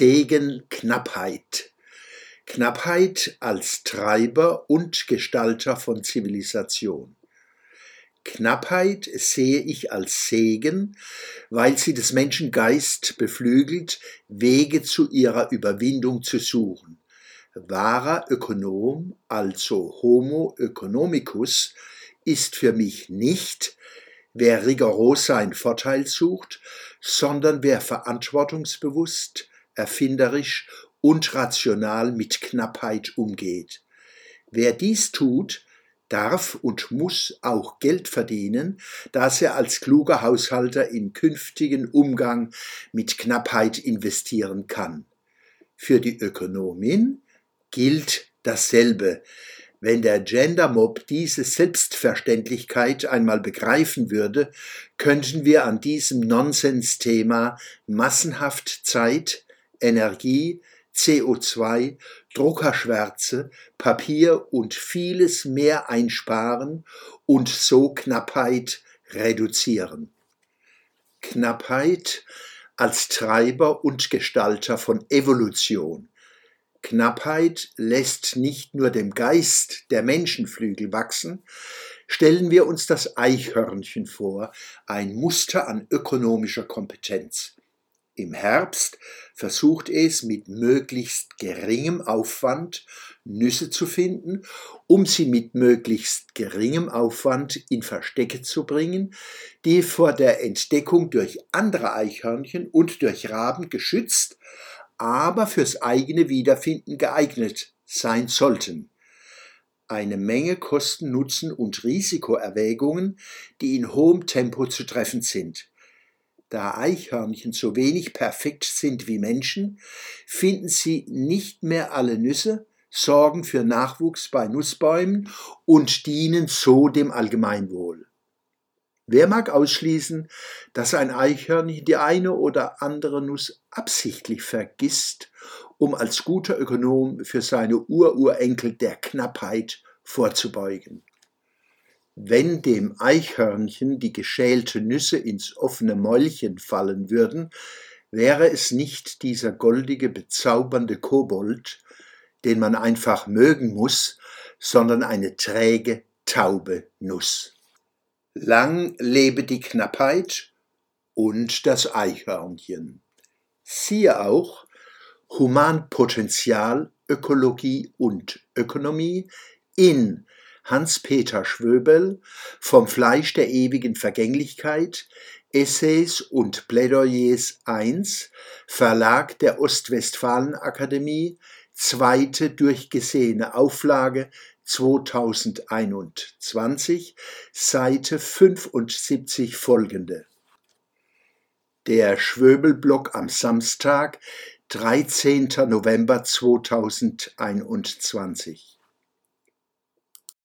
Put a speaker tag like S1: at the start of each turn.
S1: Segen Knappheit. Knappheit als Treiber und Gestalter von Zivilisation. Knappheit sehe ich als Segen, weil sie des Menschen Geist beflügelt, Wege zu ihrer Überwindung zu suchen. Wahrer Ökonom, also Homo economicus, ist für mich nicht, wer rigoros seinen Vorteil sucht, sondern wer verantwortungsbewusst, erfinderisch und rational mit Knappheit umgeht. Wer dies tut, darf und muss auch Geld verdienen, das er als kluger Haushalter in künftigen Umgang mit Knappheit investieren kann. Für die Ökonomin gilt dasselbe. Wenn der Gendermob diese Selbstverständlichkeit einmal begreifen würde, könnten wir an diesem Nonsensthema massenhaft Zeit, Energie, CO2, Druckerschwärze, Papier und vieles mehr einsparen und so Knappheit reduzieren. Knappheit als Treiber und Gestalter von Evolution. Knappheit lässt nicht nur dem Geist der Menschenflügel wachsen, stellen wir uns das Eichhörnchen vor, ein Muster an ökonomischer Kompetenz. Im Herbst versucht es mit möglichst geringem Aufwand Nüsse zu finden, um sie mit möglichst geringem Aufwand in Verstecke zu bringen, die vor der Entdeckung durch andere Eichhörnchen und durch Raben geschützt, aber fürs eigene Wiederfinden geeignet sein sollten. Eine Menge Kosten, Nutzen und Risikoerwägungen, die in hohem Tempo zu treffen sind. Da Eichhörnchen so wenig perfekt sind wie Menschen, finden sie nicht mehr alle Nüsse, sorgen für Nachwuchs bei Nussbäumen und dienen so dem Allgemeinwohl. Wer mag ausschließen, dass ein Eichhörnchen die eine oder andere Nuss absichtlich vergisst, um als guter Ökonom für seine Ururenkel der Knappheit vorzubeugen? Wenn dem Eichhörnchen die geschälte Nüsse ins offene Mäulchen fallen würden, wäre es nicht dieser goldige, bezaubernde Kobold, den man einfach mögen muss, sondern eine träge, taube Nuss. Lang lebe die Knappheit und das Eichhörnchen. Siehe auch Humanpotenzial, Ökologie und Ökonomie in Hans-Peter Schwöbel Vom Fleisch der ewigen Vergänglichkeit, Essays und Plädoyers 1, Verlag der Ostwestfalen-Akademie, zweite durchgesehene Auflage 2021, Seite 75 folgende. Der Schwöbelblock am Samstag, 13. November 2021.